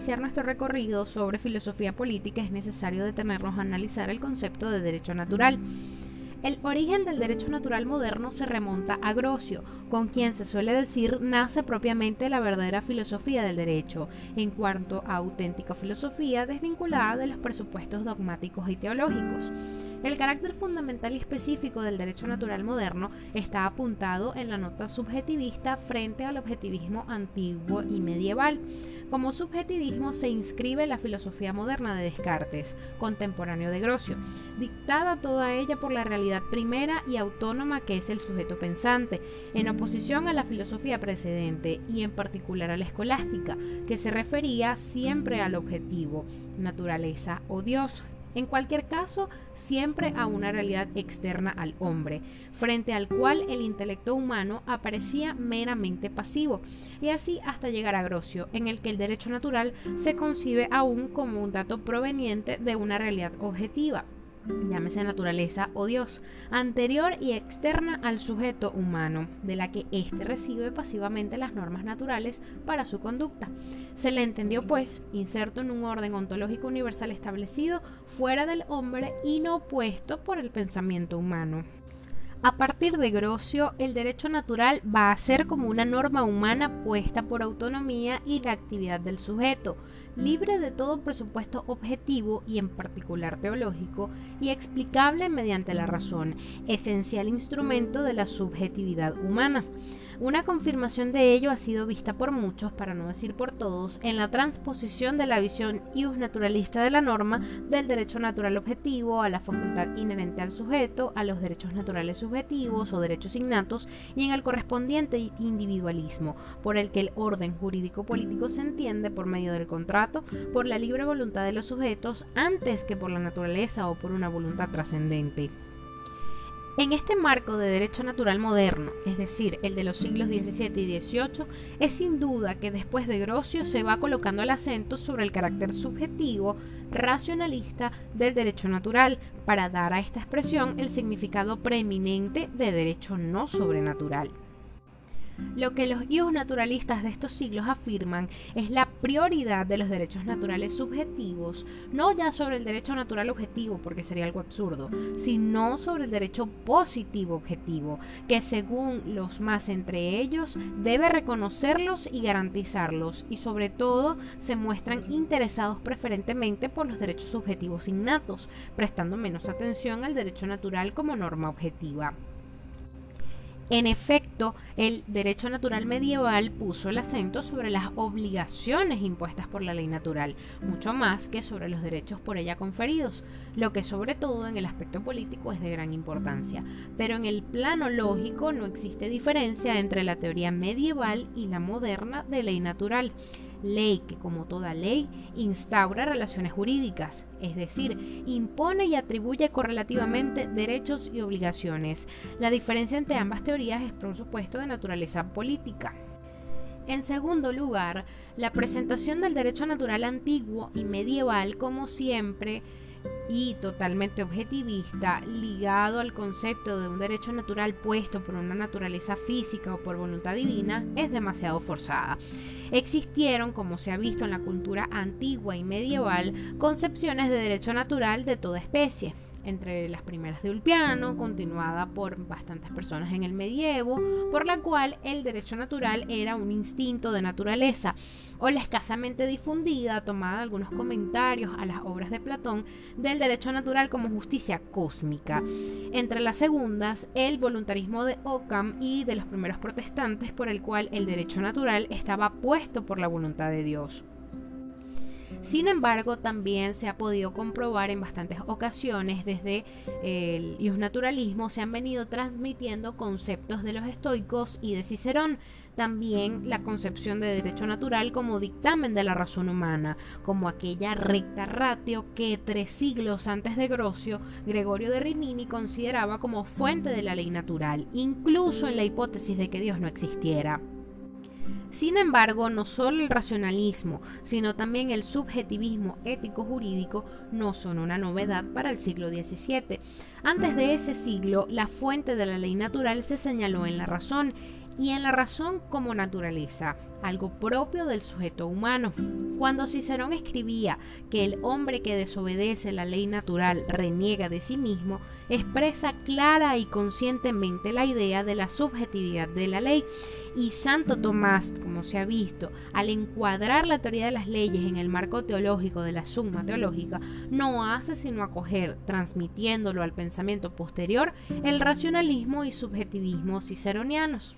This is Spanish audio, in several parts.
iniciar nuestro recorrido sobre filosofía política es necesario detenernos a analizar el concepto de derecho natural. El origen del derecho natural moderno se remonta a Grocio, con quien se suele decir nace propiamente la verdadera filosofía del derecho, en cuanto a auténtica filosofía desvinculada de los presupuestos dogmáticos y teológicos. El carácter fundamental y específico del derecho natural moderno está apuntado en la nota subjetivista frente al objetivismo antiguo y medieval. Como subjetivismo se inscribe la filosofía moderna de Descartes, contemporáneo de Grocio, dictada toda ella por la realidad primera y autónoma que es el sujeto pensante, en oposición a la filosofía precedente y en particular a la escolástica, que se refería siempre al objetivo, naturaleza o Dios. En cualquier caso, siempre a una realidad externa al hombre, frente al cual el intelecto humano aparecía meramente pasivo, y así hasta llegar a Grocio, en el que el derecho natural se concibe aún como un dato proveniente de una realidad objetiva, llámese naturaleza o Dios, anterior y externa al sujeto humano, de la que éste recibe pasivamente las normas naturales para su conducta. Se le entendió, pues, inserto en un orden ontológico universal establecido fuera del hombre y no puesto por el pensamiento humano. A partir de Grocio, el derecho natural va a ser como una norma humana puesta por autonomía y la actividad del sujeto, libre de todo presupuesto objetivo y en particular teológico, y explicable mediante la razón, esencial instrumento de la subjetividad humana. Una confirmación de ello ha sido vista por muchos, para no decir por todos, en la transposición de la visión ius naturalista de la norma del derecho natural objetivo a la facultad inherente al sujeto, a los derechos naturales subjetivos o derechos innatos y en el correspondiente individualismo, por el que el orden jurídico político se entiende por medio del contrato, por la libre voluntad de los sujetos, antes que por la naturaleza o por una voluntad trascendente. En este marco de derecho natural moderno, es decir, el de los siglos XVII y XVIII, es sin duda que después de Grocio se va colocando el acento sobre el carácter subjetivo, racionalista del derecho natural, para dar a esta expresión el significado preeminente de derecho no sobrenatural. Lo que los ius naturalistas de estos siglos afirman es la prioridad de los derechos naturales subjetivos, no ya sobre el derecho natural objetivo, porque sería algo absurdo, sino sobre el derecho positivo objetivo, que según los más entre ellos debe reconocerlos y garantizarlos, y sobre todo se muestran interesados preferentemente por los derechos subjetivos innatos, prestando menos atención al derecho natural como norma objetiva. En efecto, el derecho natural medieval puso el acento sobre las obligaciones impuestas por la ley natural, mucho más que sobre los derechos por ella conferidos, lo que sobre todo en el aspecto político es de gran importancia. Pero en el plano lógico no existe diferencia entre la teoría medieval y la moderna de ley natural ley que como toda ley instaura relaciones jurídicas, es decir, impone y atribuye correlativamente derechos y obligaciones. La diferencia entre ambas teorías es por supuesto de naturaleza política. En segundo lugar, la presentación del derecho natural antiguo y medieval como siempre y totalmente objetivista, ligado al concepto de un derecho natural puesto por una naturaleza física o por voluntad divina, es demasiado forzada. Existieron, como se ha visto en la cultura antigua y medieval, concepciones de derecho natural de toda especie entre las primeras de Ulpiano, continuada por bastantes personas en el medievo, por la cual el derecho natural era un instinto de naturaleza, o la escasamente difundida, tomada de algunos comentarios a las obras de Platón, del derecho natural como justicia cósmica. Entre las segundas, el voluntarismo de Occam y de los primeros protestantes, por el cual el derecho natural estaba puesto por la voluntad de Dios. Sin embargo, también se ha podido comprobar en bastantes ocasiones desde el naturalismo se han venido transmitiendo conceptos de los estoicos y de Cicerón, también la concepción de derecho natural como dictamen de la razón humana, como aquella recta ratio que tres siglos antes de Grocio, Gregorio de Rimini consideraba como fuente de la ley natural, incluso en la hipótesis de que Dios no existiera. Sin embargo, no solo el racionalismo, sino también el subjetivismo ético-jurídico no son una novedad para el siglo XVII. Antes de ese siglo, la fuente de la ley natural se señaló en la razón, y en la razón como naturaleza, algo propio del sujeto humano. Cuando Cicerón escribía que el hombre que desobedece la ley natural reniega de sí mismo, expresa clara y conscientemente la idea de la subjetividad de la ley. Y Santo Tomás, como se ha visto, al encuadrar la teoría de las leyes en el marco teológico de la suma teológica, no hace sino acoger, transmitiéndolo al pensamiento posterior, el racionalismo y subjetivismo ciceronianos.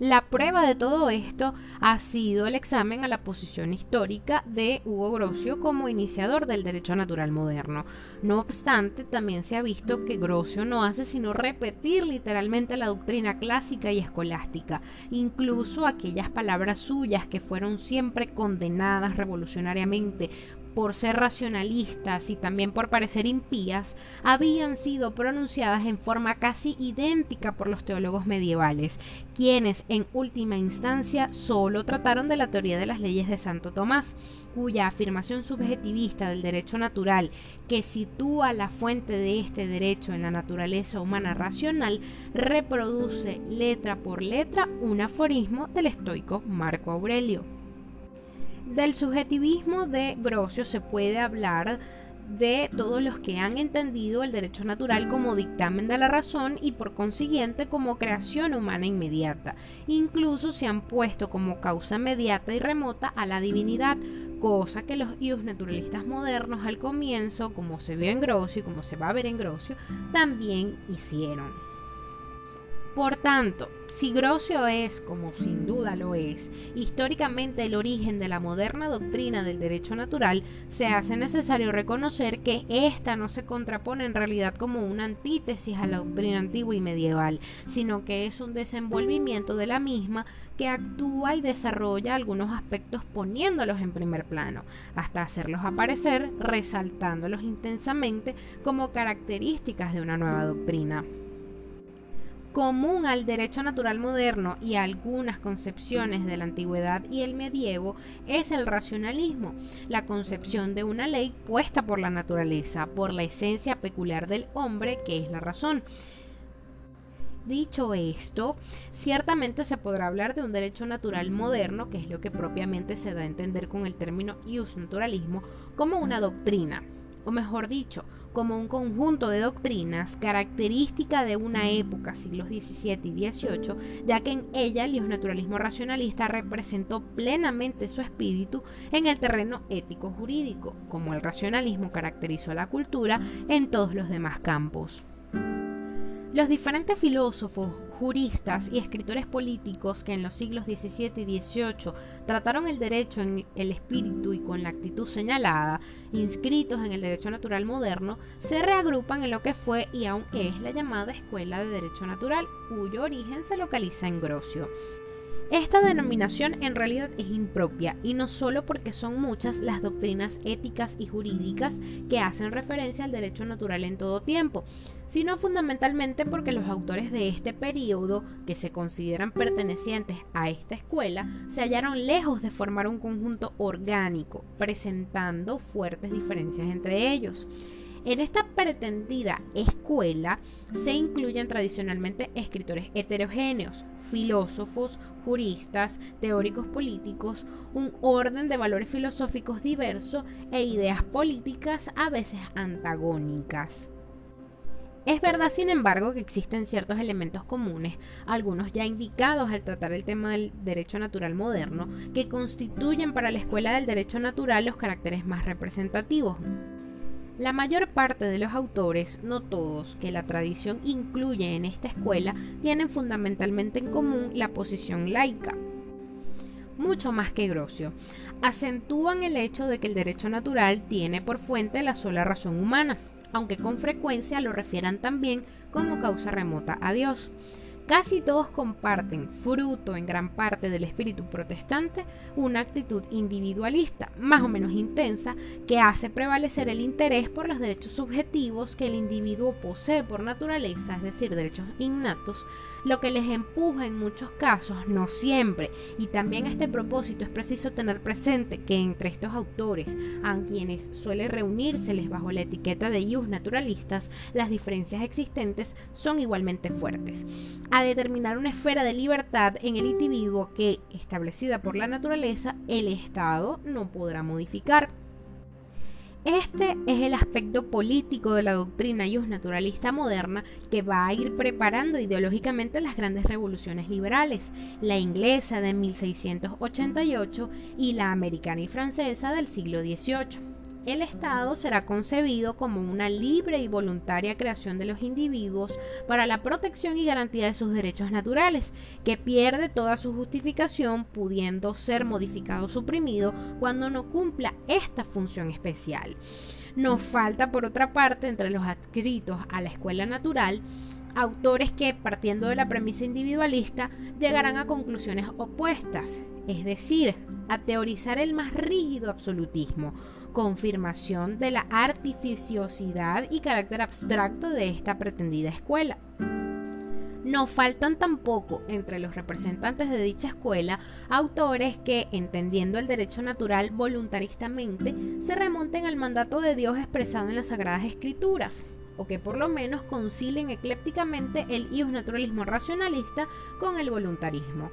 La prueba de todo esto ha sido el examen a la posición histórica de Hugo Grocio como iniciador del derecho natural moderno. No obstante, también se ha visto que Grocio no hace sino repetir literalmente la doctrina clásica y escolástica, incluso aquellas palabras suyas que fueron siempre condenadas revolucionariamente por ser racionalistas y también por parecer impías, habían sido pronunciadas en forma casi idéntica por los teólogos medievales, quienes en última instancia solo trataron de la teoría de las leyes de Santo Tomás, cuya afirmación subjetivista del derecho natural, que sitúa la fuente de este derecho en la naturaleza humana racional, reproduce letra por letra un aforismo del estoico Marco Aurelio. Del subjetivismo de Grocio se puede hablar de todos los que han entendido el derecho natural como dictamen de la razón y por consiguiente como creación humana inmediata. Incluso se han puesto como causa inmediata y remota a la divinidad, cosa que los ius naturalistas modernos al comienzo, como se vio en Grocio y como se va a ver en Grocio, también hicieron. Por tanto, si Grocio es, como sin duda lo es, históricamente el origen de la moderna doctrina del derecho natural, se hace necesario reconocer que ésta no se contrapone en realidad como una antítesis a la doctrina antigua y medieval, sino que es un desenvolvimiento de la misma que actúa y desarrolla algunos aspectos poniéndolos en primer plano, hasta hacerlos aparecer resaltándolos intensamente como características de una nueva doctrina común al derecho natural moderno y a algunas concepciones de la antigüedad y el medievo es el racionalismo, la concepción de una ley puesta por la naturaleza, por la esencia peculiar del hombre, que es la razón. Dicho esto, ciertamente se podrá hablar de un derecho natural moderno, que es lo que propiamente se da a entender con el término ius naturalismo, como una doctrina, o mejor dicho, como un conjunto de doctrinas característica de una época, siglos XVII y XVIII, ya que en ella el naturalismo racionalista representó plenamente su espíritu en el terreno ético-jurídico, como el racionalismo caracterizó la cultura en todos los demás campos. Los diferentes filósofos, juristas y escritores políticos que en los siglos XVII y XVIII trataron el derecho en el espíritu y con la actitud señalada, inscritos en el derecho natural moderno, se reagrupan en lo que fue y aún es la llamada Escuela de Derecho Natural, cuyo origen se localiza en Grocio. Esta denominación en realidad es impropia y no solo porque son muchas las doctrinas éticas y jurídicas que hacen referencia al derecho natural en todo tiempo, sino fundamentalmente porque los autores de este periodo, que se consideran pertenecientes a esta escuela, se hallaron lejos de formar un conjunto orgánico, presentando fuertes diferencias entre ellos. En esta pretendida escuela se incluyen tradicionalmente escritores heterogéneos, filósofos, juristas, teóricos políticos, un orden de valores filosóficos diverso e ideas políticas a veces antagónicas. Es verdad, sin embargo, que existen ciertos elementos comunes, algunos ya indicados al tratar el tema del derecho natural moderno, que constituyen para la escuela del derecho natural los caracteres más representativos. La mayor parte de los autores, no todos, que la tradición incluye en esta escuela, tienen fundamentalmente en común la posición laica, mucho más que Grocio. Acentúan el hecho de que el derecho natural tiene por fuente la sola razón humana, aunque con frecuencia lo refieran también como causa remota a Dios. Casi todos comparten, fruto en gran parte del espíritu protestante, una actitud individualista, más o menos intensa, que hace prevalecer el interés por los derechos subjetivos que el individuo posee por naturaleza, es decir, derechos innatos, lo que les empuja en muchos casos, no siempre, y también a este propósito es preciso tener presente que entre estos autores, a quienes suele reunírseles bajo la etiqueta de ius naturalistas, las diferencias existentes son igualmente fuertes. a determinar una esfera de libertad en el individuo que, establecida por la naturaleza, el Estado no podrá modificar. Este es el aspecto político de la doctrina naturalista moderna que va a ir preparando ideológicamente las grandes revoluciones liberales, la inglesa de 1688 y la americana y francesa del siglo XVIII el Estado será concebido como una libre y voluntaria creación de los individuos para la protección y garantía de sus derechos naturales, que pierde toda su justificación pudiendo ser modificado o suprimido cuando no cumpla esta función especial. Nos falta, por otra parte, entre los adscritos a la escuela natural, autores que, partiendo de la premisa individualista, llegarán a conclusiones opuestas, es decir, a teorizar el más rígido absolutismo, confirmación de la artificiosidad y carácter abstracto de esta pretendida escuela. No faltan tampoco entre los representantes de dicha escuela autores que, entendiendo el derecho natural voluntaristamente, se remonten al mandato de Dios expresado en las Sagradas Escrituras, o que por lo menos concilien eclépticamente el naturalismo racionalista con el voluntarismo,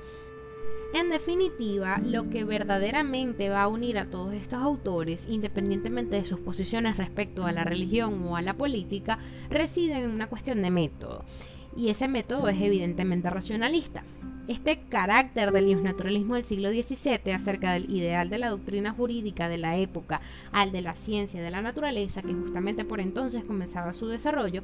en definitiva, lo que verdaderamente va a unir a todos estos autores, independientemente de sus posiciones respecto a la religión o a la política, reside en una cuestión de método. Y ese método es evidentemente racionalista. Este carácter del naturalismo del siglo XVII acerca del ideal de la doctrina jurídica de la época al de la ciencia de la naturaleza, que justamente por entonces comenzaba su desarrollo,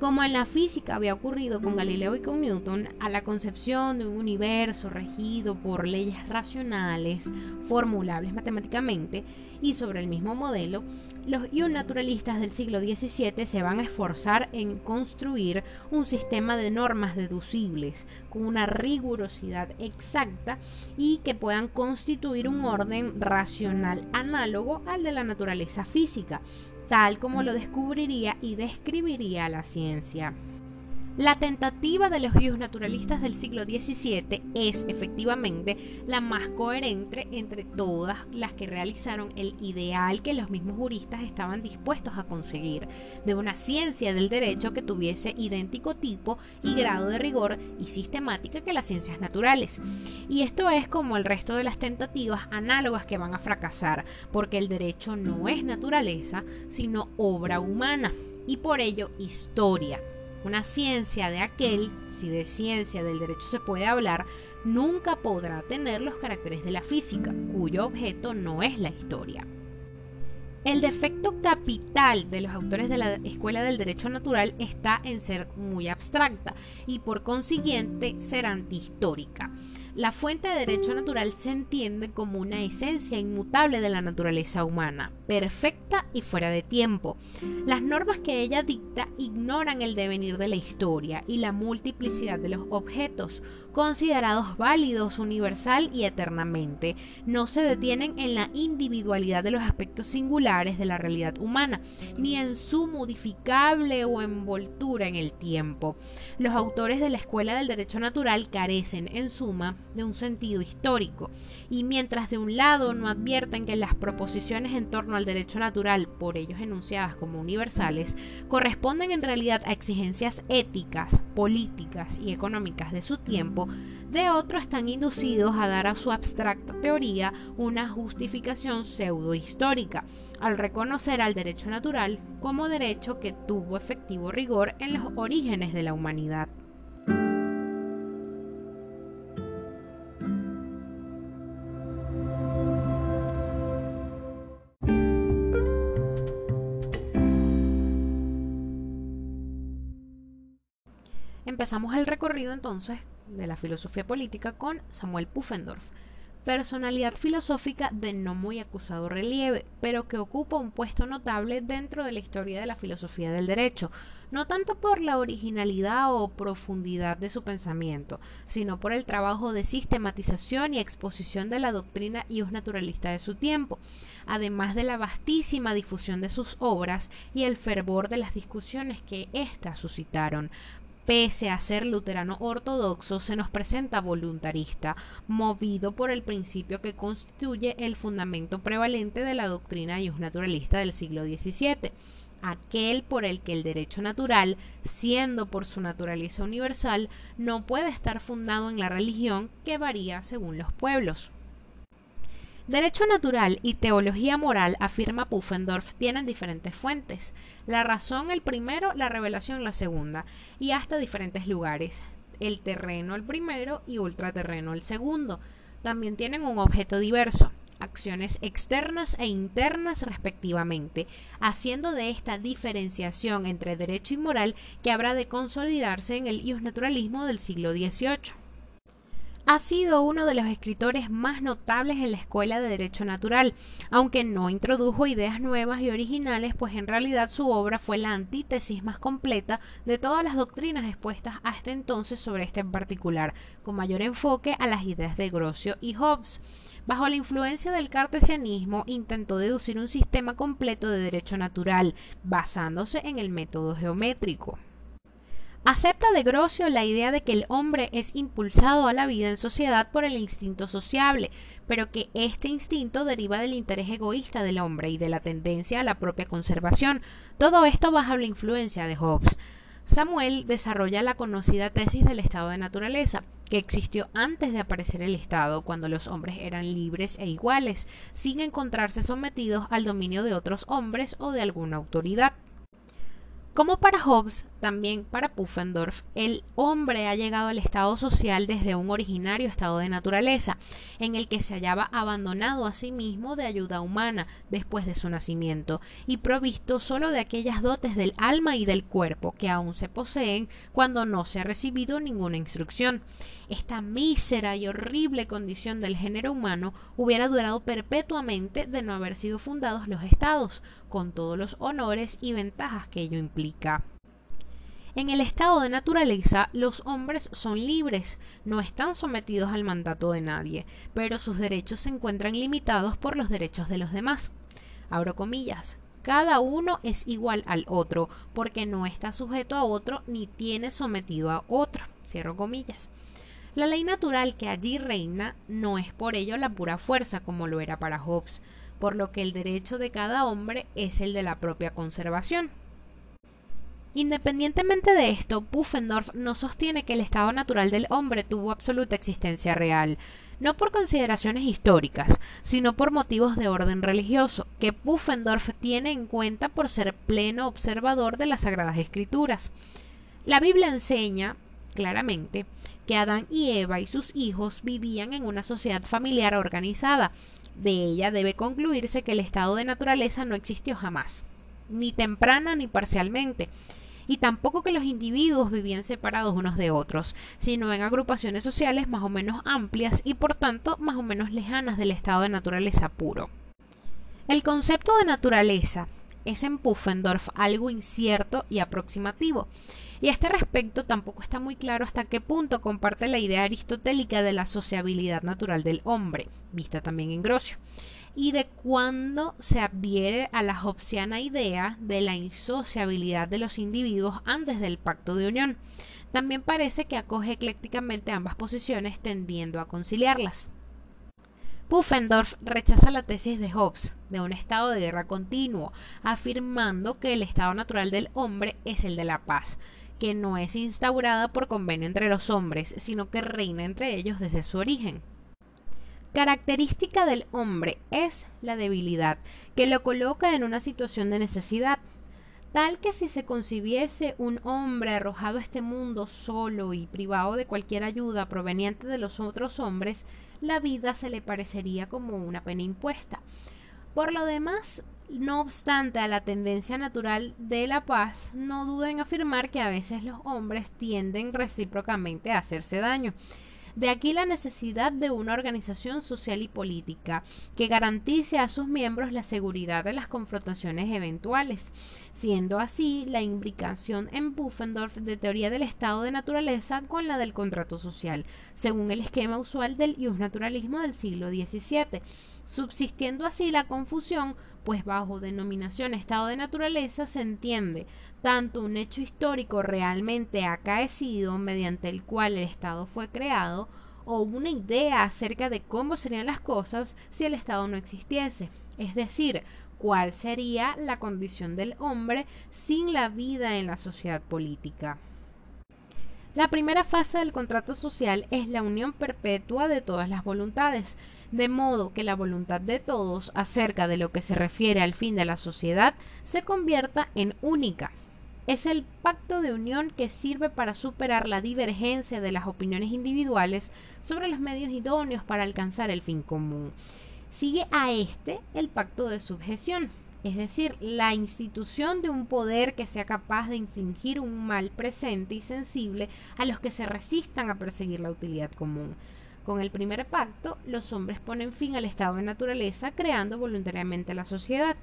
como en la física había ocurrido con Galileo y con Newton, a la concepción de un universo regido por leyes racionales, formulables matemáticamente, y sobre el mismo modelo, los naturalistas del siglo XVII se van a esforzar en construir un sistema de normas deducibles con una rigurosidad exacta y que puedan constituir un orden racional análogo al de la naturaleza física, tal como lo descubriría y describiría la ciencia. La tentativa de los naturalistas del siglo XVII es efectivamente la más coherente entre todas las que realizaron el ideal que los mismos juristas estaban dispuestos a conseguir, de una ciencia del derecho que tuviese idéntico tipo y grado de rigor y sistemática que las ciencias naturales. Y esto es como el resto de las tentativas análogas que van a fracasar, porque el derecho no es naturaleza, sino obra humana, y por ello historia una ciencia de aquel, si de ciencia del derecho se puede hablar, nunca podrá tener los caracteres de la física, cuyo objeto no es la historia. El defecto capital de los autores de la Escuela del Derecho Natural está en ser muy abstracta y por consiguiente ser antihistórica. La fuente de derecho natural se entiende como una esencia inmutable de la naturaleza humana, perfecta y fuera de tiempo. Las normas que ella dicta ignoran el devenir de la historia y la multiplicidad de los objetos, considerados válidos universal y eternamente. No se detienen en la individualidad de los aspectos singulares de la realidad humana, ni en su modificable o envoltura en el tiempo. Los autores de la Escuela del Derecho Natural carecen, en suma, de un sentido histórico, y mientras de un lado no advierten que las proposiciones en torno al derecho natural, por ellos enunciadas como universales, corresponden en realidad a exigencias éticas, políticas y económicas de su tiempo, de otro están inducidos a dar a su abstracta teoría una justificación pseudohistórica, al reconocer al derecho natural como derecho que tuvo efectivo rigor en los orígenes de la humanidad. Empezamos el recorrido entonces de la filosofía política con Samuel Pufendorf, personalidad filosófica de no muy acusado relieve, pero que ocupa un puesto notable dentro de la historia de la filosofía del derecho, no tanto por la originalidad o profundidad de su pensamiento, sino por el trabajo de sistematización y exposición de la doctrina y naturalista de su tiempo, además de la vastísima difusión de sus obras y el fervor de las discusiones que éstas suscitaron, pese a ser luterano ortodoxo, se nos presenta voluntarista, movido por el principio que constituye el fundamento prevalente de la doctrina naturalista del siglo XVII, aquel por el que el derecho natural, siendo por su naturaleza universal, no puede estar fundado en la religión que varía según los pueblos. Derecho natural y teología moral, afirma Pufendorf, tienen diferentes fuentes. La razón el primero, la revelación la segunda, y hasta diferentes lugares. El terreno el primero y ultraterreno el segundo. También tienen un objeto diverso acciones externas e internas respectivamente, haciendo de esta diferenciación entre derecho y moral que habrá de consolidarse en el naturalismo del siglo XVIII. Ha sido uno de los escritores más notables en la escuela de Derecho Natural, aunque no introdujo ideas nuevas y originales, pues en realidad su obra fue la antítesis más completa de todas las doctrinas expuestas hasta entonces sobre este particular, con mayor enfoque a las ideas de Grocio y Hobbes. Bajo la influencia del cartesianismo, intentó deducir un sistema completo de derecho natural, basándose en el método geométrico. Acepta de Grocio la idea de que el hombre es impulsado a la vida en sociedad por el instinto sociable, pero que este instinto deriva del interés egoísta del hombre y de la tendencia a la propia conservación. Todo esto bajo la influencia de Hobbes. Samuel desarrolla la conocida tesis del estado de naturaleza, que existió antes de aparecer el Estado, cuando los hombres eran libres e iguales, sin encontrarse sometidos al dominio de otros hombres o de alguna autoridad. Como para Hobbes, también para Pufendorf, el hombre ha llegado al estado social desde un originario estado de naturaleza, en el que se hallaba abandonado a sí mismo de ayuda humana después de su nacimiento, y provisto solo de aquellas dotes del alma y del cuerpo que aún se poseen cuando no se ha recibido ninguna instrucción. Esta mísera y horrible condición del género humano hubiera durado perpetuamente de no haber sido fundados los estados, con todos los honores y ventajas que ello implica. En el estado de naturaleza, los hombres son libres, no están sometidos al mandato de nadie, pero sus derechos se encuentran limitados por los derechos de los demás. Abro comillas. Cada uno es igual al otro, porque no está sujeto a otro ni tiene sometido a otro. Cierro comillas. La ley natural que allí reina no es por ello la pura fuerza como lo era para Hobbes, por lo que el derecho de cada hombre es el de la propia conservación. Independientemente de esto, Pufendorf no sostiene que el estado natural del hombre tuvo absoluta existencia real, no por consideraciones históricas, sino por motivos de orden religioso, que Pufendorf tiene en cuenta por ser pleno observador de las Sagradas Escrituras. La Biblia enseña, claramente, que Adán y Eva y sus hijos vivían en una sociedad familiar organizada. De ella debe concluirse que el estado de naturaleza no existió jamás, ni temprana ni parcialmente, y tampoco que los individuos vivían separados unos de otros, sino en agrupaciones sociales más o menos amplias y por tanto más o menos lejanas del estado de naturaleza puro. El concepto de naturaleza es en Pufendorf algo incierto y aproximativo, y a este respecto tampoco está muy claro hasta qué punto comparte la idea aristotélica de la sociabilidad natural del hombre, vista también en Grocio y de cuándo se adhiere a la hobbesiana idea de la insociabilidad de los individuos antes del pacto de unión. También parece que acoge eclécticamente ambas posiciones tendiendo a conciliarlas. Pufendorf rechaza la tesis de Hobbes de un estado de guerra continuo, afirmando que el estado natural del hombre es el de la paz, que no es instaurada por convenio entre los hombres, sino que reina entre ellos desde su origen. Característica del hombre es la debilidad, que lo coloca en una situación de necesidad, tal que si se concibiese un hombre arrojado a este mundo solo y privado de cualquier ayuda proveniente de los otros hombres, la vida se le parecería como una pena impuesta. Por lo demás, no obstante a la tendencia natural de la paz, no duda en afirmar que a veces los hombres tienden recíprocamente a hacerse daño. De aquí la necesidad de una organización social y política que garantice a sus miembros la seguridad de las confrontaciones eventuales, siendo así la imbricación en Pufendorf de teoría del estado de naturaleza con la del contrato social, según el esquema usual del naturalismo del siglo XVII, subsistiendo así la confusión pues bajo denominación estado de naturaleza se entiende tanto un hecho histórico realmente acaecido mediante el cual el Estado fue creado, o una idea acerca de cómo serían las cosas si el Estado no existiese. Es decir, cuál sería la condición del hombre sin la vida en la sociedad política. La primera fase del contrato social es la unión perpetua de todas las voluntades, de modo que la voluntad de todos acerca de lo que se refiere al fin de la sociedad se convierta en única. Es el pacto de unión que sirve para superar la divergencia de las opiniones individuales sobre los medios idóneos para alcanzar el fin común. Sigue a este el pacto de subjeción, es decir, la institución de un poder que sea capaz de infligir un mal presente y sensible a los que se resistan a perseguir la utilidad común. Con el primer pacto, los hombres ponen fin al estado de naturaleza creando voluntariamente la sociedad.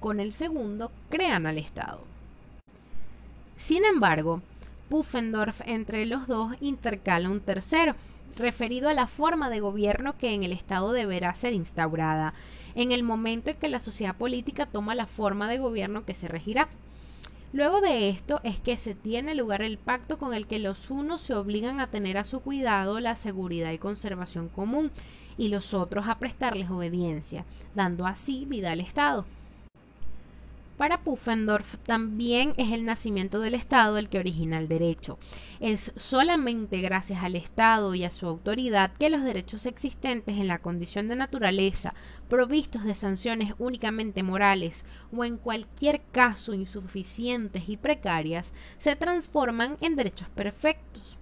Con el segundo, crean al Estado. Sin embargo, Pufendorf entre los dos intercala un tercero, referido a la forma de gobierno que en el Estado deberá ser instaurada, en el momento en que la sociedad política toma la forma de gobierno que se regirá. Luego de esto es que se tiene lugar el pacto con el que los unos se obligan a tener a su cuidado la seguridad y conservación común y los otros a prestarles obediencia, dando así vida al Estado. Para Pufendorf también es el nacimiento del Estado el que origina el derecho. Es solamente gracias al Estado y a su autoridad que los derechos existentes en la condición de naturaleza, provistos de sanciones únicamente morales o en cualquier caso insuficientes y precarias, se transforman en derechos perfectos.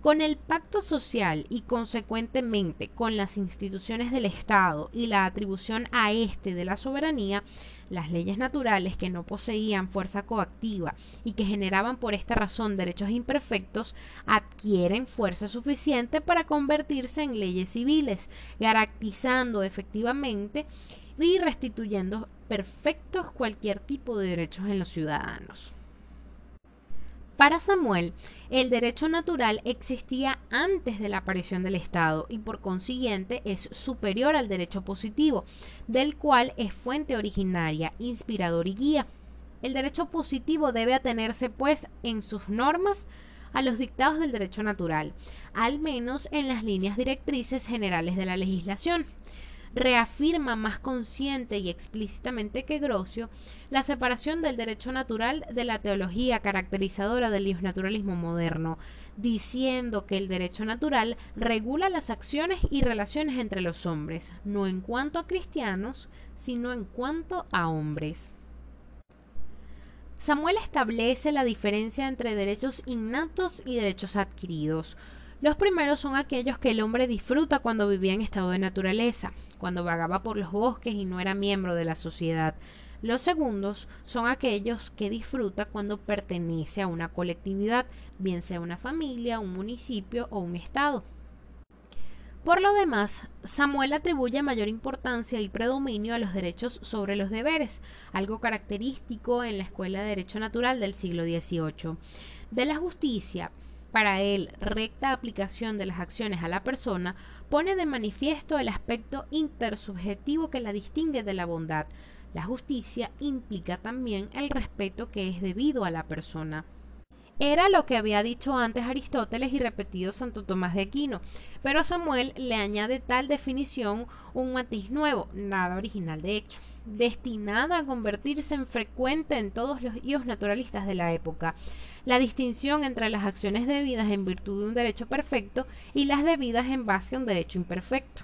Con el pacto social y consecuentemente con las instituciones del Estado y la atribución a éste de la soberanía, las leyes naturales que no poseían fuerza coactiva y que generaban por esta razón derechos imperfectos adquieren fuerza suficiente para convertirse en leyes civiles, garantizando efectivamente y restituyendo perfectos cualquier tipo de derechos en los ciudadanos. Para Samuel, el derecho natural existía antes de la aparición del Estado y por consiguiente es superior al derecho positivo, del cual es fuente originaria, inspirador y guía. El derecho positivo debe atenerse, pues, en sus normas a los dictados del derecho natural, al menos en las líneas directrices generales de la legislación reafirma más consciente y explícitamente que Grocio la separación del derecho natural de la teología caracterizadora del naturalismo moderno, diciendo que el derecho natural regula las acciones y relaciones entre los hombres, no en cuanto a cristianos, sino en cuanto a hombres. Samuel establece la diferencia entre derechos innatos y derechos adquiridos, los primeros son aquellos que el hombre disfruta cuando vivía en estado de naturaleza, cuando vagaba por los bosques y no era miembro de la sociedad. Los segundos son aquellos que disfruta cuando pertenece a una colectividad, bien sea una familia, un municipio o un estado. Por lo demás, Samuel atribuye mayor importancia y predominio a los derechos sobre los deberes, algo característico en la Escuela de Derecho Natural del siglo XVIII. De la justicia, para él recta aplicación de las acciones a la persona, pone de manifiesto el aspecto intersubjetivo que la distingue de la bondad. La justicia implica también el respeto que es debido a la persona. Era lo que había dicho antes Aristóteles y repetido Santo Tomás de Aquino, pero Samuel le añade tal definición un matiz nuevo, nada original de hecho, destinada a convertirse en frecuente en todos los ios naturalistas de la época, la distinción entre las acciones debidas en virtud de un derecho perfecto y las debidas en base a un derecho imperfecto.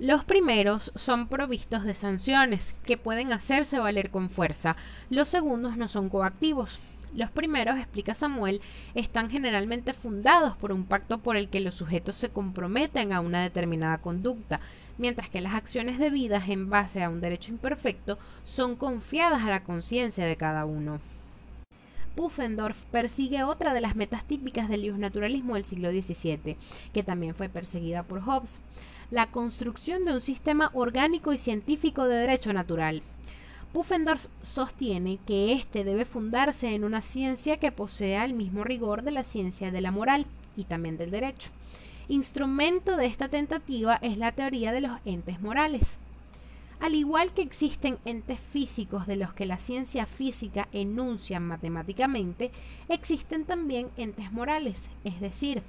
Los primeros son provistos de sanciones, que pueden hacerse valer con fuerza. Los segundos no son coactivos. Los primeros, explica Samuel, están generalmente fundados por un pacto por el que los sujetos se comprometen a una determinada conducta, mientras que las acciones debidas en base a un derecho imperfecto son confiadas a la conciencia de cada uno. Pufendorf persigue otra de las metas típicas del naturalismo del siglo XVII, que también fue perseguida por Hobbes, la construcción de un sistema orgánico y científico de derecho natural. Pufendorf sostiene que éste debe fundarse en una ciencia que posea el mismo rigor de la ciencia de la moral y también del derecho. Instrumento de esta tentativa es la teoría de los entes morales. Al igual que existen entes físicos de los que la ciencia física enuncia matemáticamente, existen también entes morales, es decir,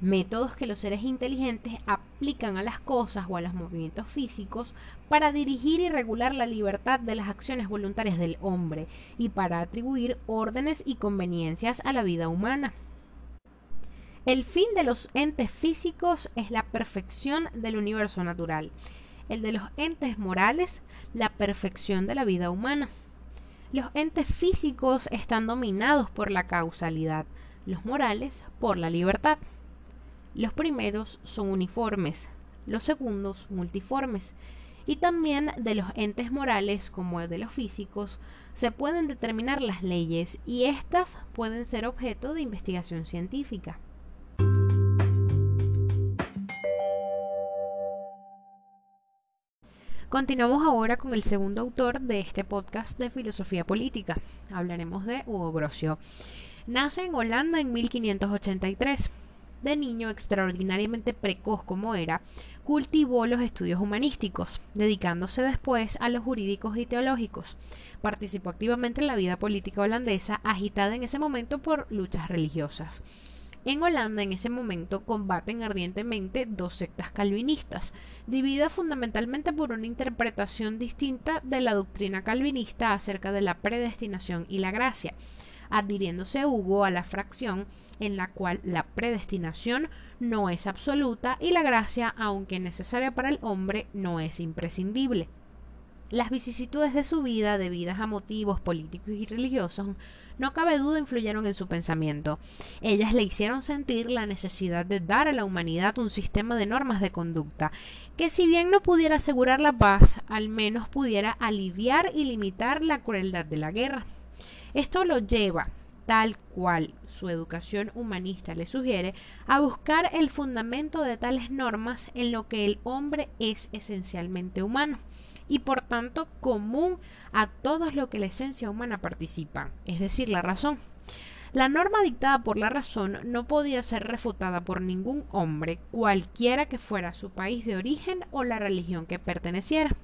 métodos que los seres inteligentes aplican a las cosas o a los movimientos físicos para dirigir y regular la libertad de las acciones voluntarias del hombre y para atribuir órdenes y conveniencias a la vida humana. El fin de los entes físicos es la perfección del universo natural, el de los entes morales, la perfección de la vida humana. Los entes físicos están dominados por la causalidad, los morales por la libertad. Los primeros son uniformes, los segundos multiformes. Y también de los entes morales como de los físicos se pueden determinar las leyes y éstas pueden ser objeto de investigación científica. Continuamos ahora con el segundo autor de este podcast de filosofía política. Hablaremos de Hugo Grocio. Nace en Holanda en 1583 de niño extraordinariamente precoz como era, cultivó los estudios humanísticos, dedicándose después a los jurídicos y teológicos. Participó activamente en la vida política holandesa, agitada en ese momento por luchas religiosas. En Holanda en ese momento combaten ardientemente dos sectas calvinistas, divididas fundamentalmente por una interpretación distinta de la doctrina calvinista acerca de la predestinación y la gracia, adhiriéndose Hugo a la fracción en la cual la predestinación no es absoluta y la gracia, aunque necesaria para el hombre, no es imprescindible. Las vicisitudes de su vida, debidas a motivos políticos y religiosos, no cabe duda influyeron en su pensamiento. Ellas le hicieron sentir la necesidad de dar a la humanidad un sistema de normas de conducta, que si bien no pudiera asegurar la paz, al menos pudiera aliviar y limitar la crueldad de la guerra. Esto lo lleva, tal cual su educación humanista le sugiere, a buscar el fundamento de tales normas en lo que el hombre es esencialmente humano y por tanto común a todos lo que la esencia humana participa, es decir, la razón. La norma dictada por la razón no podía ser refutada por ningún hombre, cualquiera que fuera su país de origen o la religión que perteneciera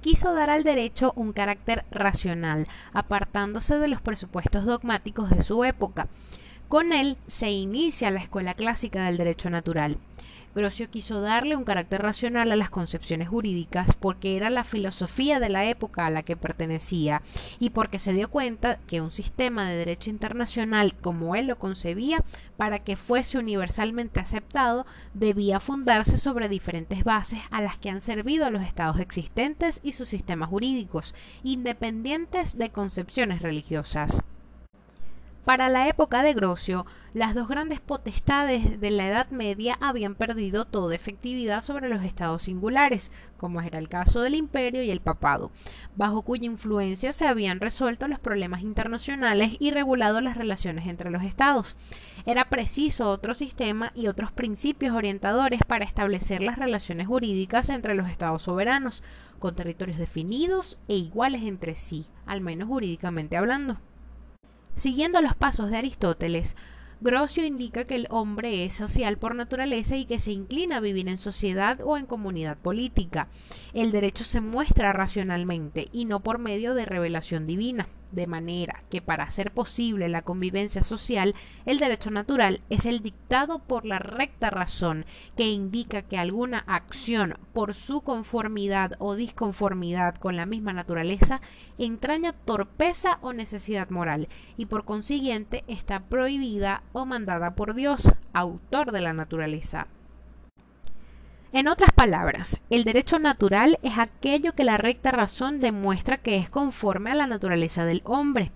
quiso dar al derecho un carácter racional, apartándose de los presupuestos dogmáticos de su época. Con él se inicia la escuela clásica del derecho natural. Grocio quiso darle un carácter racional a las concepciones jurídicas porque era la filosofía de la época a la que pertenecía y porque se dio cuenta que un sistema de derecho internacional como él lo concebía, para que fuese universalmente aceptado, debía fundarse sobre diferentes bases a las que han servido los estados existentes y sus sistemas jurídicos, independientes de concepciones religiosas. Para la época de Grocio, las dos grandes potestades de la Edad Media habían perdido toda efectividad sobre los estados singulares, como era el caso del imperio y el papado, bajo cuya influencia se habían resuelto los problemas internacionales y regulado las relaciones entre los estados. Era preciso otro sistema y otros principios orientadores para establecer las relaciones jurídicas entre los estados soberanos, con territorios definidos e iguales entre sí, al menos jurídicamente hablando. Siguiendo los pasos de Aristóteles, Grocio indica que el hombre es social por naturaleza y que se inclina a vivir en sociedad o en comunidad política. El derecho se muestra racionalmente y no por medio de revelación divina de manera que para hacer posible la convivencia social, el derecho natural es el dictado por la recta razón, que indica que alguna acción, por su conformidad o disconformidad con la misma naturaleza, entraña torpeza o necesidad moral, y por consiguiente está prohibida o mandada por Dios, autor de la naturaleza. En otras palabras, el derecho natural es aquello que la recta razón demuestra que es conforme a la naturaleza del hombre.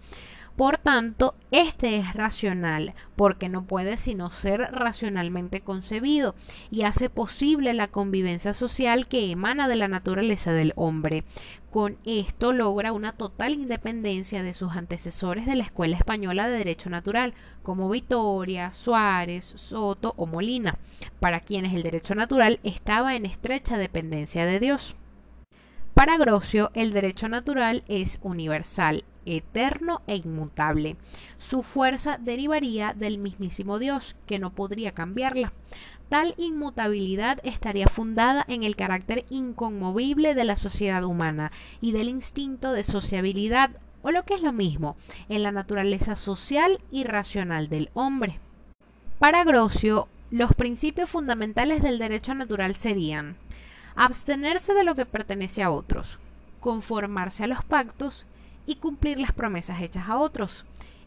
Por tanto, este es racional, porque no puede sino ser racionalmente concebido, y hace posible la convivencia social que emana de la naturaleza del hombre. Con esto logra una total independencia de sus antecesores de la Escuela Española de Derecho Natural, como Vitoria, Suárez, Soto o Molina, para quienes el derecho natural estaba en estrecha dependencia de Dios. Para Grocio, el derecho natural es universal, eterno e inmutable. Su fuerza derivaría del mismísimo Dios, que no podría cambiarla. Tal inmutabilidad estaría fundada en el carácter inconmovible de la sociedad humana y del instinto de sociabilidad, o lo que es lo mismo, en la naturaleza social y racional del hombre. Para Grocio, los principios fundamentales del derecho natural serían abstenerse de lo que pertenece a otros, conformarse a los pactos y cumplir las promesas hechas a otros,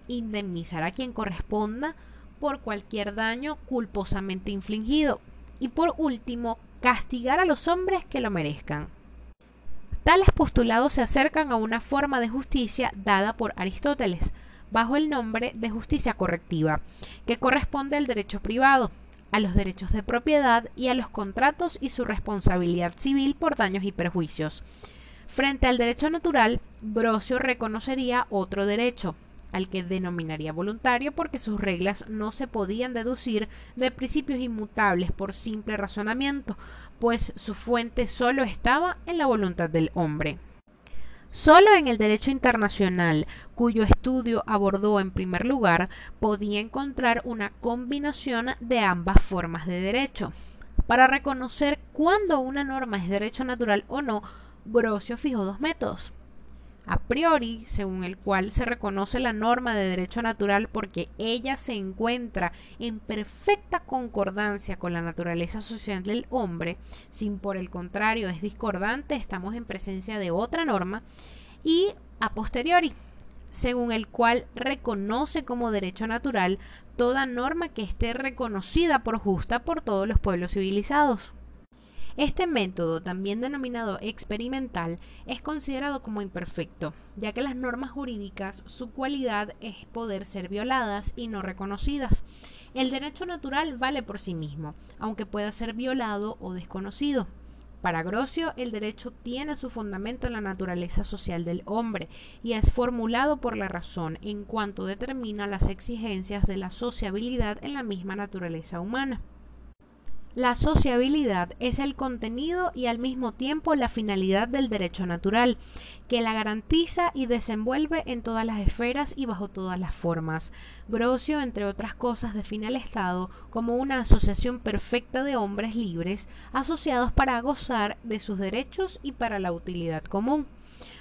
indemnizar a quien corresponda por cualquier daño culposamente infligido y por último, castigar a los hombres que lo merezcan. Tales postulados se acercan a una forma de justicia dada por Aristóteles, bajo el nombre de justicia correctiva, que corresponde al derecho privado, a los derechos de propiedad y a los contratos y su responsabilidad civil por daños y perjuicios. Frente al derecho natural, Grocio reconocería otro derecho, al que denominaría voluntario porque sus reglas no se podían deducir de principios inmutables por simple razonamiento, pues su fuente solo estaba en la voluntad del hombre. Solo en el derecho internacional, cuyo estudio abordó en primer lugar, podía encontrar una combinación de ambas formas de derecho. Para reconocer cuándo una norma es derecho natural o no, Grocio fijó dos métodos a priori, según el cual se reconoce la norma de derecho natural porque ella se encuentra en perfecta concordancia con la naturaleza social del hombre, sin por el contrario es discordante, estamos en presencia de otra norma, y a posteriori, según el cual reconoce como derecho natural toda norma que esté reconocida por justa por todos los pueblos civilizados. Este método, también denominado experimental, es considerado como imperfecto, ya que las normas jurídicas su cualidad es poder ser violadas y no reconocidas. El derecho natural vale por sí mismo, aunque pueda ser violado o desconocido. Para Grocio, el derecho tiene su fundamento en la naturaleza social del hombre y es formulado por la razón en cuanto determina las exigencias de la sociabilidad en la misma naturaleza humana. La sociabilidad es el contenido y al mismo tiempo la finalidad del derecho natural, que la garantiza y desenvuelve en todas las esferas y bajo todas las formas. Grocio, entre otras cosas, define al Estado como una asociación perfecta de hombres libres asociados para gozar de sus derechos y para la utilidad común.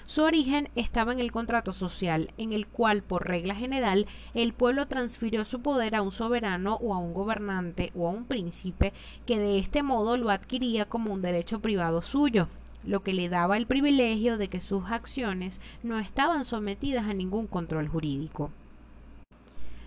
Su origen estaba en el contrato social, en el cual, por regla general, el pueblo transfirió su poder a un soberano o a un gobernante o a un príncipe, que de este modo lo adquiría como un derecho privado suyo lo que le daba el privilegio de que sus acciones no estaban sometidas a ningún control jurídico.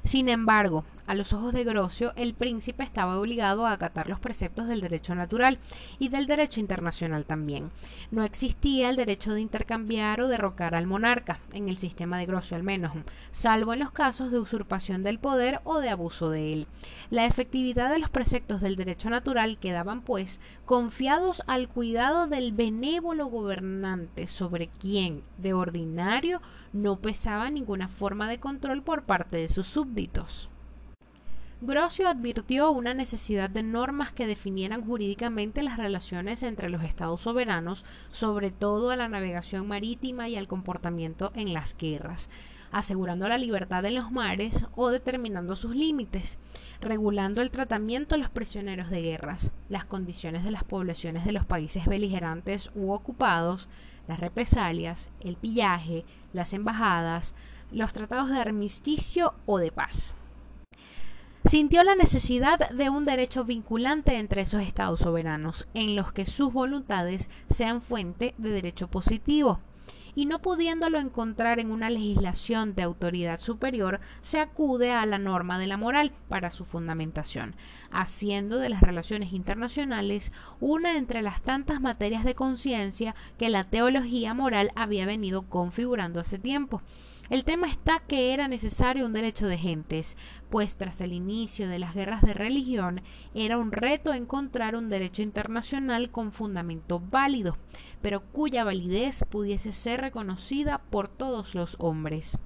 Sin embargo, a los ojos de Grocio, el príncipe estaba obligado a acatar los preceptos del derecho natural y del derecho internacional también. No existía el derecho de intercambiar o derrocar al monarca, en el sistema de Grocio al menos, salvo en los casos de usurpación del poder o de abuso de él. La efectividad de los preceptos del derecho natural quedaban, pues, confiados al cuidado del benévolo gobernante sobre quien, de ordinario, no pesaba ninguna forma de control por parte de sus súbditos. Grocio advirtió una necesidad de normas que definieran jurídicamente las relaciones entre los estados soberanos, sobre todo a la navegación marítima y al comportamiento en las guerras, asegurando la libertad en los mares o determinando sus límites, regulando el tratamiento de los prisioneros de guerras, las condiciones de las poblaciones de los países beligerantes u ocupados, las represalias, el pillaje, las embajadas, los tratados de armisticio o de paz sintió la necesidad de un derecho vinculante entre esos estados soberanos, en los que sus voluntades sean fuente de derecho positivo. Y no pudiéndolo encontrar en una legislación de autoridad superior, se acude a la norma de la moral para su fundamentación, haciendo de las relaciones internacionales una entre las tantas materias de conciencia que la teología moral había venido configurando hace tiempo el tema está que era necesario un derecho de gentes, pues tras el inicio de las guerras de religión era un reto encontrar un derecho internacional con fundamento válido, pero cuya validez pudiese ser reconocida por todos los hombres.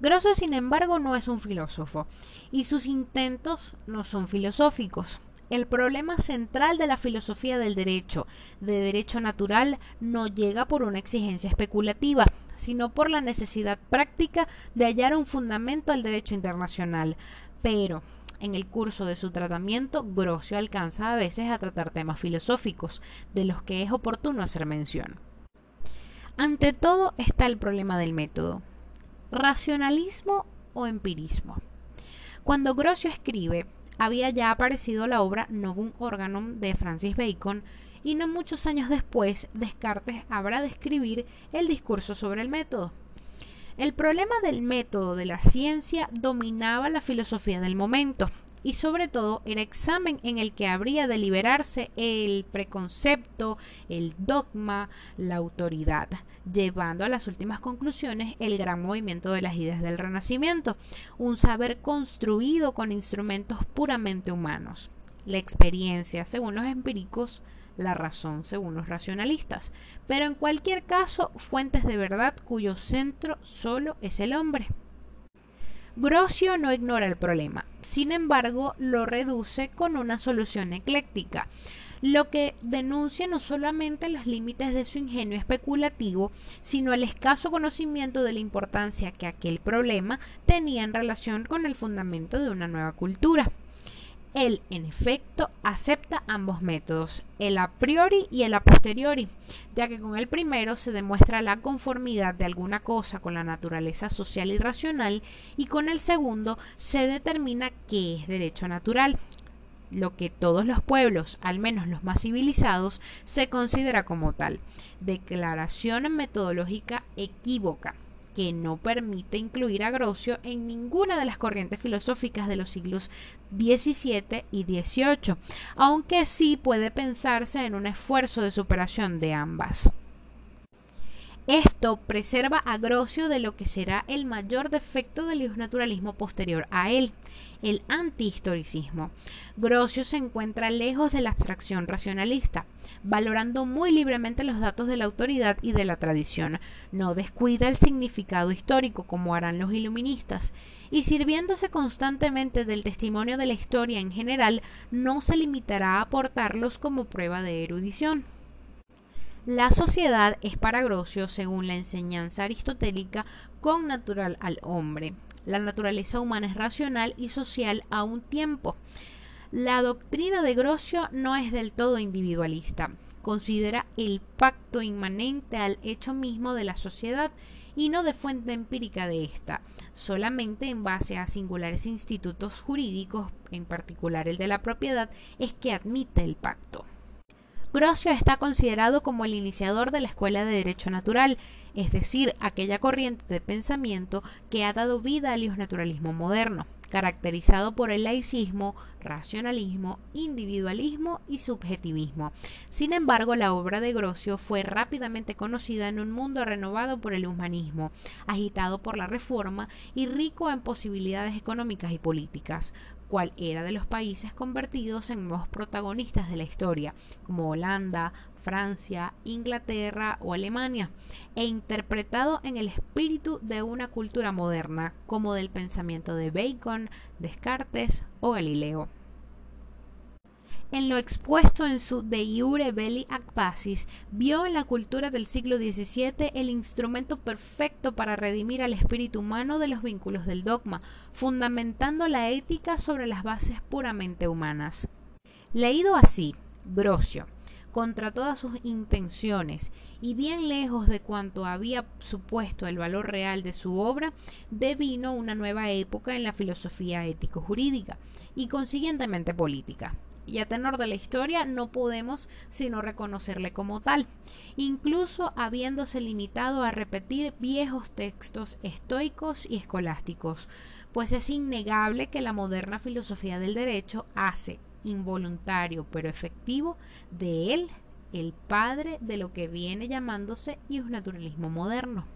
Grosso, sin embargo, no es un filósofo, y sus intentos no son filosóficos. El problema central de la filosofía del derecho, de derecho natural, no llega por una exigencia especulativa, sino por la necesidad práctica de hallar un fundamento al derecho internacional. Pero, en el curso de su tratamiento, Grocio alcanza a veces a tratar temas filosóficos, de los que es oportuno hacer mención. Ante todo está el problema del método. ¿Racionalismo o empirismo? Cuando Grocio escribe, había ya aparecido la obra Novum Organum de Francis Bacon y no muchos años después Descartes habrá de escribir el discurso sobre el método. El problema del método de la ciencia dominaba la filosofía del momento y sobre todo el examen en el que habría de liberarse el preconcepto, el dogma, la autoridad, llevando a las últimas conclusiones el gran movimiento de las ideas del Renacimiento, un saber construido con instrumentos puramente humanos. La experiencia, según los empíricos, la razón según los racionalistas, pero en cualquier caso fuentes de verdad cuyo centro solo es el hombre. Grocio no ignora el problema, sin embargo lo reduce con una solución ecléctica, lo que denuncia no solamente los límites de su ingenio especulativo, sino el escaso conocimiento de la importancia que aquel problema tenía en relación con el fundamento de una nueva cultura. Él, en efecto, acepta ambos métodos, el a priori y el a posteriori, ya que con el primero se demuestra la conformidad de alguna cosa con la naturaleza social y racional, y con el segundo se determina qué es derecho natural, lo que todos los pueblos, al menos los más civilizados, se considera como tal. Declaración metodológica equívoca que no permite incluir a Grocio en ninguna de las corrientes filosóficas de los siglos XVII y XVIII, aunque sí puede pensarse en un esfuerzo de superación de ambas. Esto preserva a Grocio de lo que será el mayor defecto del naturalismo posterior a él, el antihistoricismo. Grocio se encuentra lejos de la abstracción racionalista, valorando muy libremente los datos de la autoridad y de la tradición. No descuida el significado histórico como harán los iluministas, y sirviéndose constantemente del testimonio de la historia en general, no se limitará a aportarlos como prueba de erudición. La sociedad es para Grocio, según la enseñanza aristotélica, con natural al hombre. La naturaleza humana es racional y social a un tiempo. La doctrina de Grocio no es del todo individualista. Considera el pacto inmanente al hecho mismo de la sociedad y no de fuente empírica de ésta, solamente en base a singulares institutos jurídicos, en particular el de la propiedad, es que admite el pacto. Grocio está considerado como el iniciador de la Escuela de Derecho Natural, es decir, aquella corriente de pensamiento que ha dado vida al naturalismo moderno, caracterizado por el laicismo, racionalismo, individualismo y subjetivismo. Sin embargo, la obra de Grocio fue rápidamente conocida en un mundo renovado por el humanismo, agitado por la reforma y rico en posibilidades económicas y políticas cual era de los países convertidos en nuevos protagonistas de la historia, como Holanda, Francia, Inglaterra o Alemania, e interpretado en el espíritu de una cultura moderna, como del pensamiento de Bacon, Descartes o Galileo en lo expuesto en su De Iure Belli Ac vio en la cultura del siglo XVII el instrumento perfecto para redimir al espíritu humano de los vínculos del dogma, fundamentando la ética sobre las bases puramente humanas. Leído así, Grocio, contra todas sus intenciones y bien lejos de cuanto había supuesto el valor real de su obra, devino una nueva época en la filosofía ético-jurídica y consiguientemente política y a tenor de la historia no podemos sino reconocerle como tal, incluso habiéndose limitado a repetir viejos textos estoicos y escolásticos, pues es innegable que la moderna filosofía del derecho hace involuntario pero efectivo de él el padre de lo que viene llamándose naturalismo moderno.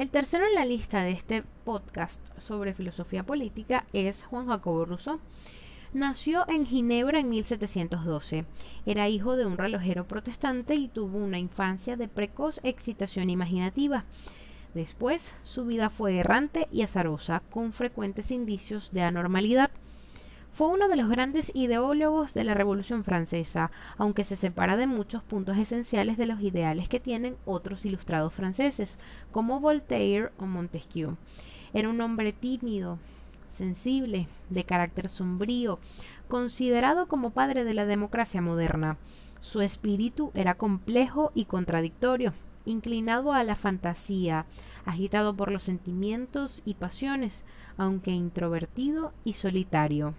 El tercero en la lista de este podcast sobre filosofía política es Juan Jacobo Rousseau. Nació en Ginebra en 1712. Era hijo de un relojero protestante y tuvo una infancia de precoz excitación imaginativa. Después, su vida fue errante y azarosa, con frecuentes indicios de anormalidad. Fue uno de los grandes ideólogos de la Revolución Francesa, aunque se separa de muchos puntos esenciales de los ideales que tienen otros ilustrados franceses, como Voltaire o Montesquieu. Era un hombre tímido, sensible, de carácter sombrío, considerado como padre de la democracia moderna. Su espíritu era complejo y contradictorio. inclinado a la fantasía, agitado por los sentimientos y pasiones, aunque introvertido y solitario.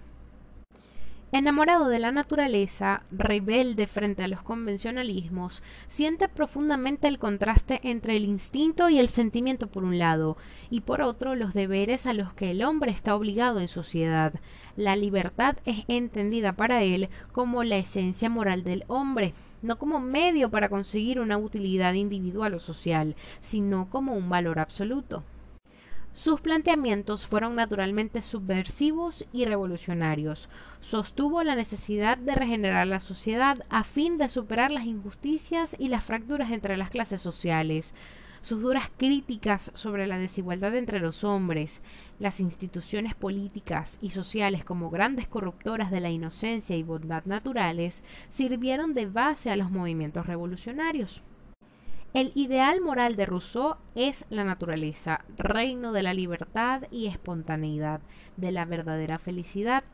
Enamorado de la naturaleza, rebelde frente a los convencionalismos, siente profundamente el contraste entre el instinto y el sentimiento por un lado, y por otro los deberes a los que el hombre está obligado en sociedad. La libertad es entendida para él como la esencia moral del hombre, no como medio para conseguir una utilidad individual o social, sino como un valor absoluto. Sus planteamientos fueron naturalmente subversivos y revolucionarios. Sostuvo la necesidad de regenerar la sociedad a fin de superar las injusticias y las fracturas entre las clases sociales. Sus duras críticas sobre la desigualdad entre los hombres, las instituciones políticas y sociales como grandes corruptoras de la inocencia y bondad naturales, sirvieron de base a los movimientos revolucionarios. El ideal moral de Rousseau es la naturaleza, reino de la libertad y espontaneidad, de la verdadera felicidad.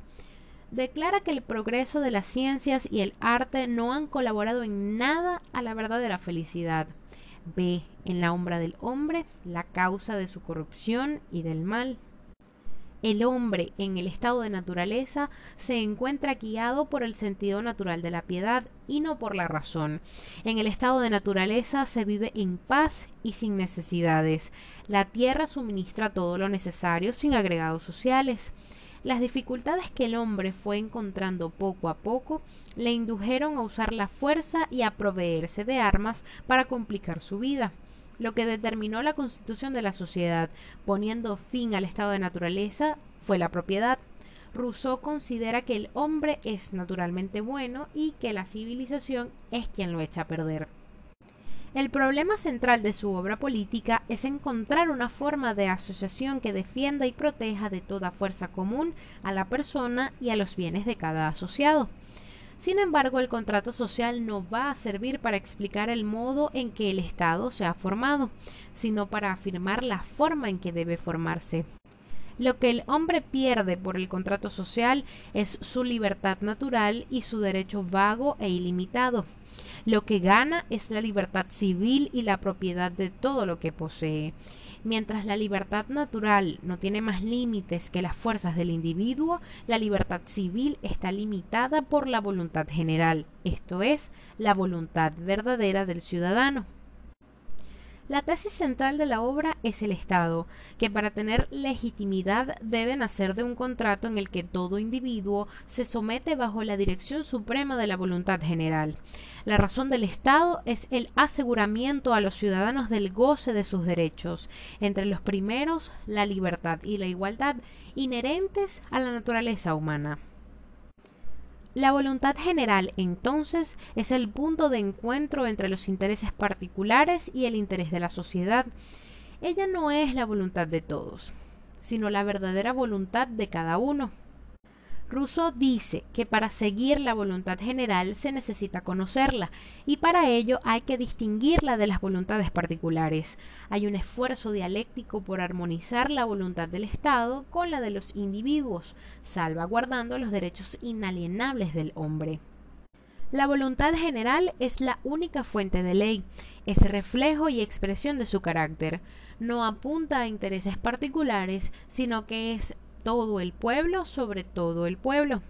Declara que el progreso de las ciencias y el arte no han colaborado en nada a la verdadera felicidad. Ve en la obra del hombre la causa de su corrupción y del mal. El hombre en el estado de naturaleza se encuentra guiado por el sentido natural de la piedad y no por la razón. En el estado de naturaleza se vive en paz y sin necesidades. La tierra suministra todo lo necesario sin agregados sociales. Las dificultades que el hombre fue encontrando poco a poco le indujeron a usar la fuerza y a proveerse de armas para complicar su vida lo que determinó la constitución de la sociedad, poniendo fin al estado de naturaleza, fue la propiedad. Rousseau considera que el hombre es naturalmente bueno y que la civilización es quien lo echa a perder. El problema central de su obra política es encontrar una forma de asociación que defienda y proteja de toda fuerza común a la persona y a los bienes de cada asociado. Sin embargo, el contrato social no va a servir para explicar el modo en que el Estado se ha formado, sino para afirmar la forma en que debe formarse. Lo que el hombre pierde por el contrato social es su libertad natural y su derecho vago e ilimitado. Lo que gana es la libertad civil y la propiedad de todo lo que posee. Mientras la libertad natural no tiene más límites que las fuerzas del individuo, la libertad civil está limitada por la voluntad general, esto es, la voluntad verdadera del ciudadano. La tesis central de la obra es el Estado, que para tener legitimidad debe nacer de un contrato en el que todo individuo se somete bajo la dirección suprema de la voluntad general. La razón del Estado es el aseguramiento a los ciudadanos del goce de sus derechos, entre los primeros la libertad y la igualdad inherentes a la naturaleza humana. La voluntad general, entonces, es el punto de encuentro entre los intereses particulares y el interés de la sociedad. Ella no es la voluntad de todos, sino la verdadera voluntad de cada uno. Rousseau dice que para seguir la voluntad general se necesita conocerla y para ello hay que distinguirla de las voluntades particulares. Hay un esfuerzo dialéctico por armonizar la voluntad del Estado con la de los individuos, salvaguardando los derechos inalienables del hombre. La voluntad general es la única fuente de ley, es reflejo y expresión de su carácter. No apunta a intereses particulares, sino que es todo el pueblo sobre todo el pueblo.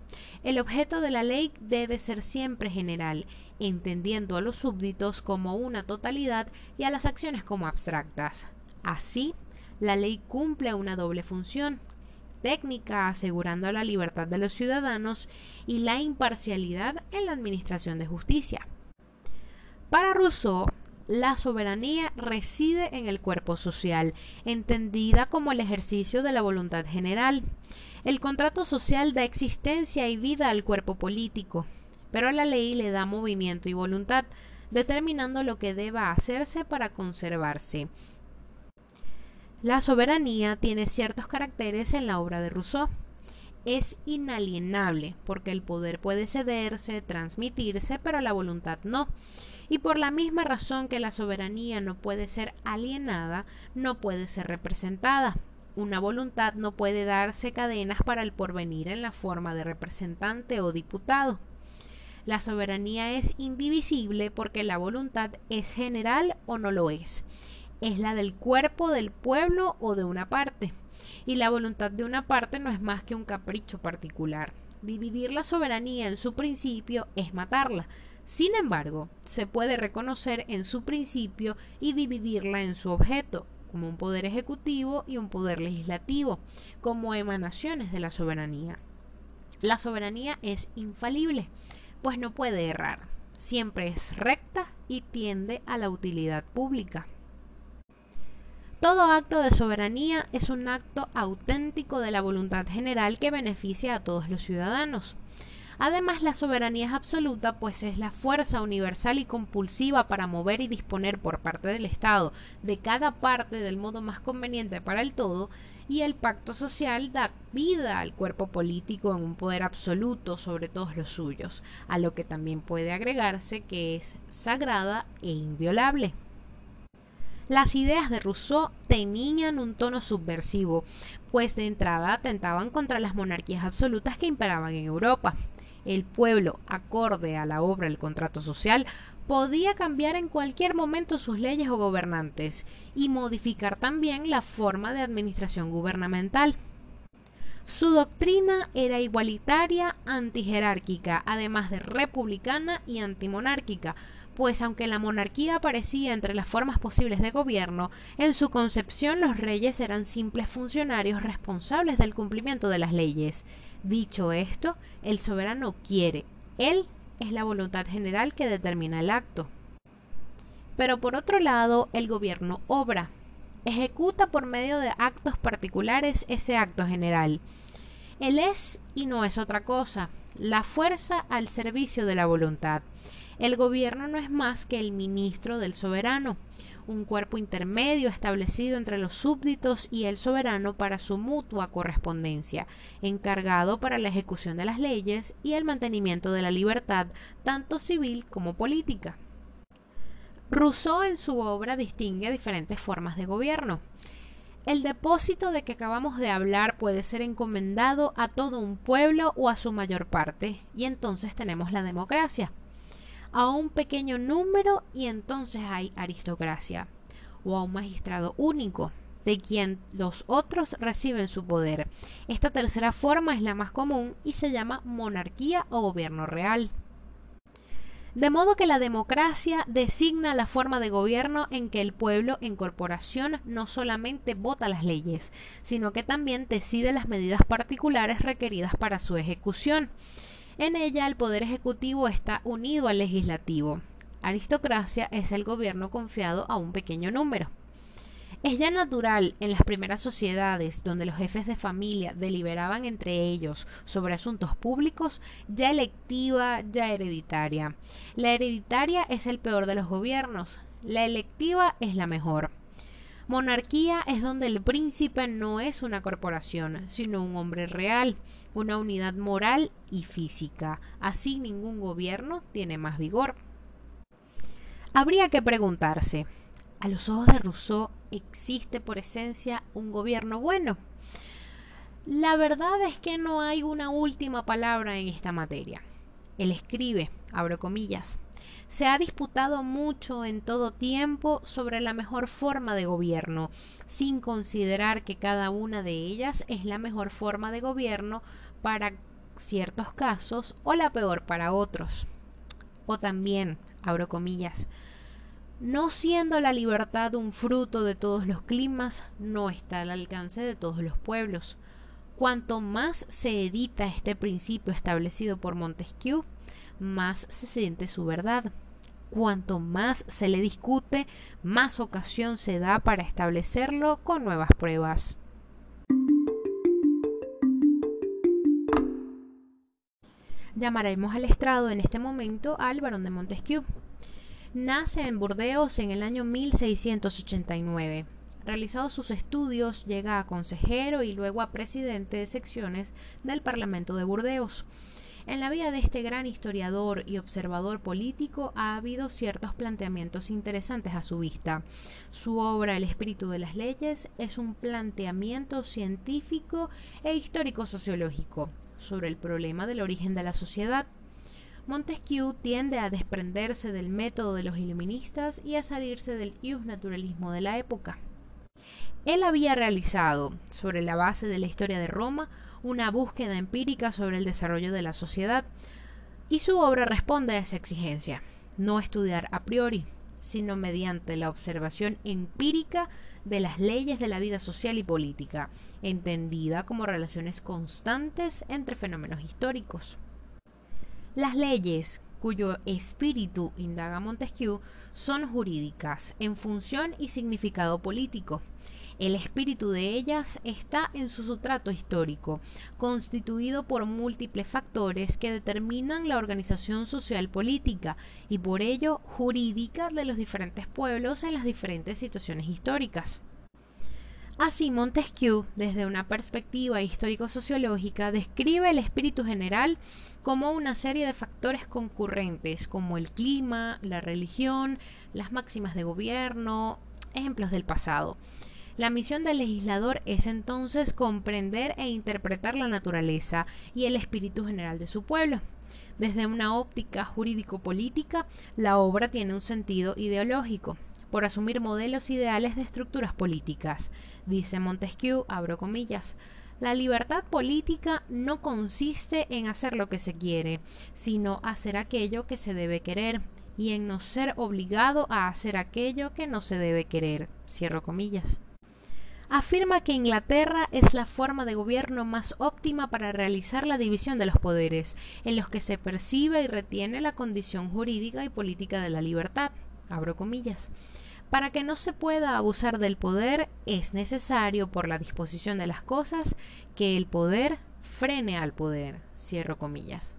El objeto de la ley debe ser siempre general, entendiendo a los súbditos como una totalidad y a las acciones como abstractas. Así, la ley cumple una doble función técnica asegurando la libertad de los ciudadanos y la imparcialidad en la administración de justicia. Para Rousseau, la soberanía reside en el cuerpo social, entendida como el ejercicio de la voluntad general. El contrato social da existencia y vida al cuerpo político, pero la ley le da movimiento y voluntad, determinando lo que deba hacerse para conservarse. La soberanía tiene ciertos caracteres en la obra de Rousseau. Es inalienable, porque el poder puede cederse, transmitirse, pero la voluntad no y por la misma razón que la soberanía no puede ser alienada, no puede ser representada. Una voluntad no puede darse cadenas para el porvenir en la forma de representante o diputado. La soberanía es indivisible porque la voluntad es general o no lo es. Es la del cuerpo, del pueblo o de una parte. Y la voluntad de una parte no es más que un capricho particular. Dividir la soberanía en su principio es matarla. Sin embargo, se puede reconocer en su principio y dividirla en su objeto, como un poder ejecutivo y un poder legislativo, como emanaciones de la soberanía. La soberanía es infalible, pues no puede errar, siempre es recta y tiende a la utilidad pública. Todo acto de soberanía es un acto auténtico de la voluntad general que beneficia a todos los ciudadanos. Además, la soberanía es absoluta, pues es la fuerza universal y compulsiva para mover y disponer por parte del Estado de cada parte del modo más conveniente para el todo, y el pacto social da vida al cuerpo político en un poder absoluto sobre todos los suyos, a lo que también puede agregarse que es sagrada e inviolable. Las ideas de Rousseau tenían un tono subversivo, pues de entrada atentaban contra las monarquías absolutas que imperaban en Europa el pueblo, acorde a la obra del contrato social, podía cambiar en cualquier momento sus leyes o gobernantes y modificar también la forma de administración gubernamental. Su doctrina era igualitaria, antijerárquica, además de republicana y antimonárquica, pues aunque la monarquía aparecía entre las formas posibles de gobierno, en su concepción los reyes eran simples funcionarios responsables del cumplimiento de las leyes. Dicho esto, el soberano quiere, él es la voluntad general que determina el acto. Pero por otro lado, el gobierno obra, ejecuta por medio de actos particulares ese acto general. Él es y no es otra cosa, la fuerza al servicio de la voluntad. El gobierno no es más que el ministro del soberano, un cuerpo intermedio establecido entre los súbditos y el soberano para su mutua correspondencia, encargado para la ejecución de las leyes y el mantenimiento de la libertad, tanto civil como política. Rousseau en su obra distingue diferentes formas de gobierno. El depósito de que acabamos de hablar puede ser encomendado a todo un pueblo o a su mayor parte, y entonces tenemos la democracia a un pequeño número y entonces hay aristocracia o a un magistrado único de quien los otros reciben su poder. Esta tercera forma es la más común y se llama monarquía o gobierno real. De modo que la democracia designa la forma de gobierno en que el pueblo en corporación no solamente vota las leyes, sino que también decide las medidas particulares requeridas para su ejecución. En ella el poder ejecutivo está unido al legislativo. Aristocracia es el gobierno confiado a un pequeño número. Es ya natural en las primeras sociedades donde los jefes de familia deliberaban entre ellos sobre asuntos públicos, ya electiva, ya hereditaria. La hereditaria es el peor de los gobiernos, la electiva es la mejor. Monarquía es donde el príncipe no es una corporación, sino un hombre real, una unidad moral y física. Así ningún gobierno tiene más vigor. Habría que preguntarse, ¿a los ojos de Rousseau existe por esencia un gobierno bueno? La verdad es que no hay una última palabra en esta materia. Él escribe, abro comillas, se ha disputado mucho en todo tiempo sobre la mejor forma de gobierno, sin considerar que cada una de ellas es la mejor forma de gobierno para ciertos casos o la peor para otros. O también, abro comillas, no siendo la libertad un fruto de todos los climas, no está al alcance de todos los pueblos. Cuanto más se edita este principio establecido por Montesquieu, más se siente su verdad. Cuanto más se le discute, más ocasión se da para establecerlo con nuevas pruebas. Llamaremos al estrado en este momento al barón de Montesquieu. Nace en Burdeos en el año 1689. Realizados sus estudios, llega a consejero y luego a presidente de secciones del Parlamento de Burdeos. En la vida de este gran historiador y observador político ha habido ciertos planteamientos interesantes a su vista. Su obra El espíritu de las leyes es un planteamiento científico e histórico sociológico sobre el problema del origen de la sociedad. Montesquieu tiende a desprenderse del método de los iluministas y a salirse del naturalismo de la época. Él había realizado, sobre la base de la historia de Roma, una búsqueda empírica sobre el desarrollo de la sociedad, y su obra responde a esa exigencia, no estudiar a priori, sino mediante la observación empírica de las leyes de la vida social y política, entendida como relaciones constantes entre fenómenos históricos. Las leyes, cuyo espíritu, indaga Montesquieu, son jurídicas, en función y significado político, el espíritu de ellas está en su sustrato histórico, constituido por múltiples factores que determinan la organización social política y por ello jurídica de los diferentes pueblos en las diferentes situaciones históricas. Así, Montesquieu, desde una perspectiva histórico-sociológica, describe el espíritu general como una serie de factores concurrentes, como el clima, la religión, las máximas de gobierno, ejemplos del pasado. La misión del legislador es entonces comprender e interpretar la naturaleza y el espíritu general de su pueblo. Desde una óptica jurídico-política, la obra tiene un sentido ideológico, por asumir modelos ideales de estructuras políticas. Dice Montesquieu, abro comillas, la libertad política no consiste en hacer lo que se quiere, sino hacer aquello que se debe querer, y en no ser obligado a hacer aquello que no se debe querer. Cierro comillas afirma que Inglaterra es la forma de gobierno más óptima para realizar la división de los poderes, en los que se percibe y retiene la condición jurídica y política de la libertad. Abro comillas. Para que no se pueda abusar del poder, es necesario, por la disposición de las cosas, que el poder frene al poder. Cierro comillas.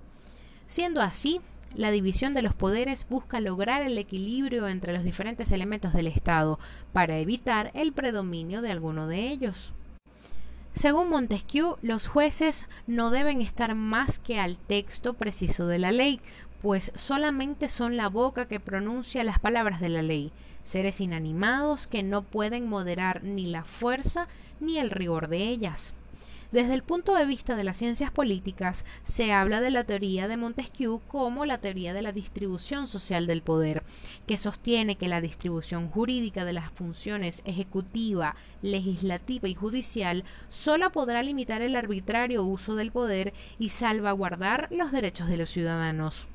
Siendo así, la división de los poderes busca lograr el equilibrio entre los diferentes elementos del Estado para evitar el predominio de alguno de ellos. Según Montesquieu, los jueces no deben estar más que al texto preciso de la ley, pues solamente son la boca que pronuncia las palabras de la ley, seres inanimados que no pueden moderar ni la fuerza ni el rigor de ellas. Desde el punto de vista de las ciencias políticas, se habla de la teoría de Montesquieu como la teoría de la distribución social del poder, que sostiene que la distribución jurídica de las funciones ejecutiva, legislativa y judicial solo podrá limitar el arbitrario uso del poder y salvaguardar los derechos de los ciudadanos.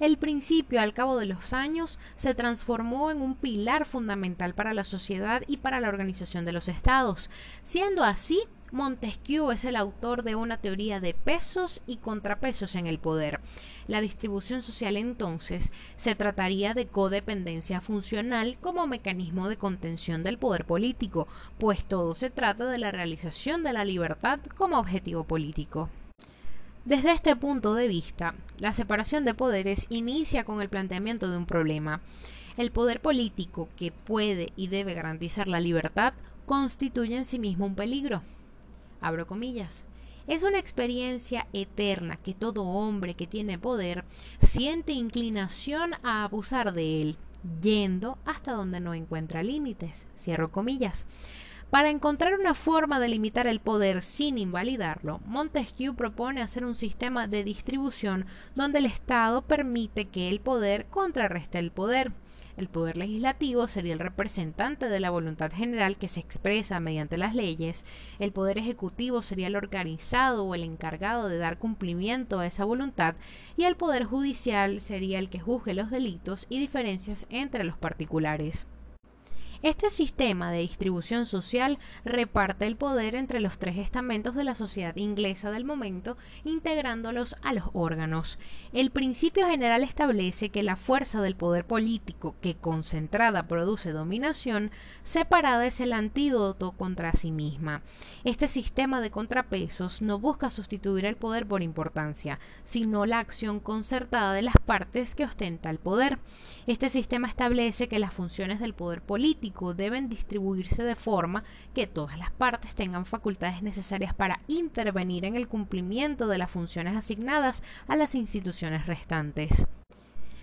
El principio, al cabo de los años, se transformó en un pilar fundamental para la sociedad y para la organización de los estados, siendo así Montesquieu es el autor de una teoría de pesos y contrapesos en el poder. La distribución social entonces se trataría de codependencia funcional como mecanismo de contención del poder político, pues todo se trata de la realización de la libertad como objetivo político. Desde este punto de vista, la separación de poderes inicia con el planteamiento de un problema. El poder político, que puede y debe garantizar la libertad, constituye en sí mismo un peligro abro comillas. Es una experiencia eterna que todo hombre que tiene poder siente inclinación a abusar de él, yendo hasta donde no encuentra límites. Cierro comillas. Para encontrar una forma de limitar el poder sin invalidarlo, Montesquieu propone hacer un sistema de distribución donde el Estado permite que el poder contrarreste el poder. El poder legislativo sería el representante de la voluntad general que se expresa mediante las leyes. El poder ejecutivo sería el organizado o el encargado de dar cumplimiento a esa voluntad. Y el poder judicial sería el que juzgue los delitos y diferencias entre los particulares. Este sistema de distribución social reparte el poder entre los tres estamentos de la sociedad inglesa del momento, integrándolos a los órganos. El principio general establece que la fuerza del poder político que concentrada produce dominación, separada es el antídoto contra sí misma. Este sistema de contrapesos no busca sustituir el poder por importancia, sino la acción concertada de las partes que ostenta el poder. Este sistema establece que las funciones del poder deben distribuirse de forma que todas las partes tengan facultades necesarias para intervenir en el cumplimiento de las funciones asignadas a las instituciones restantes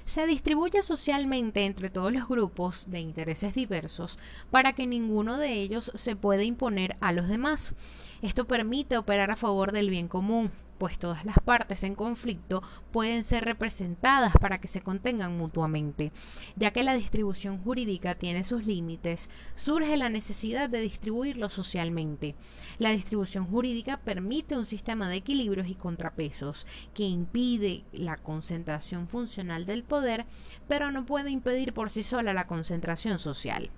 se distribuye socialmente entre todos los grupos de intereses diversos para que ninguno de ellos se pueda imponer a los demás. Esto permite operar a favor del bien común. Pues todas las partes en conflicto pueden ser representadas para que se contengan mutuamente. Ya que la distribución jurídica tiene sus límites, surge la necesidad de distribuirlo socialmente. La distribución jurídica permite un sistema de equilibrios y contrapesos que impide la concentración funcional del poder, pero no puede impedir por sí sola la concentración social.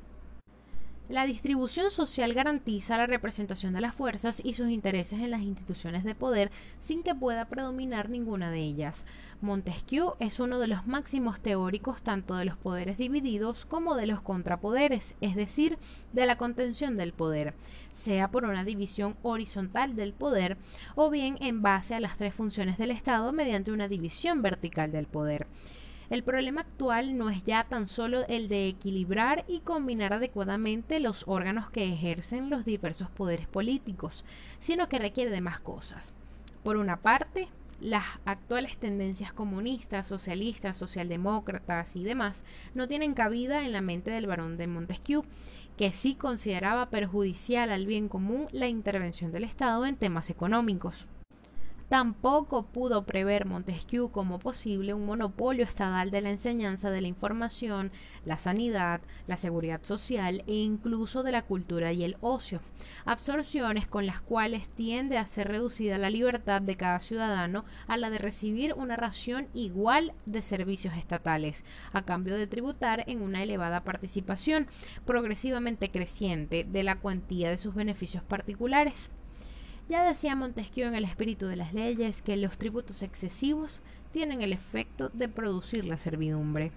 La distribución social garantiza la representación de las fuerzas y sus intereses en las instituciones de poder sin que pueda predominar ninguna de ellas. Montesquieu es uno de los máximos teóricos tanto de los poderes divididos como de los contrapoderes, es decir, de la contención del poder, sea por una división horizontal del poder o bien en base a las tres funciones del Estado mediante una división vertical del poder. El problema actual no es ya tan solo el de equilibrar y combinar adecuadamente los órganos que ejercen los diversos poderes políticos, sino que requiere de más cosas. Por una parte, las actuales tendencias comunistas, socialistas, socialdemócratas y demás no tienen cabida en la mente del barón de Montesquieu, que sí consideraba perjudicial al bien común la intervención del Estado en temas económicos. Tampoco pudo prever Montesquieu como posible un monopolio estatal de la enseñanza de la información, la sanidad, la seguridad social e incluso de la cultura y el ocio, absorciones con las cuales tiende a ser reducida la libertad de cada ciudadano a la de recibir una ración igual de servicios estatales, a cambio de tributar en una elevada participación progresivamente creciente de la cuantía de sus beneficios particulares. Ya decía Montesquieu en el espíritu de las leyes que los tributos excesivos tienen el efecto de producir la servidumbre.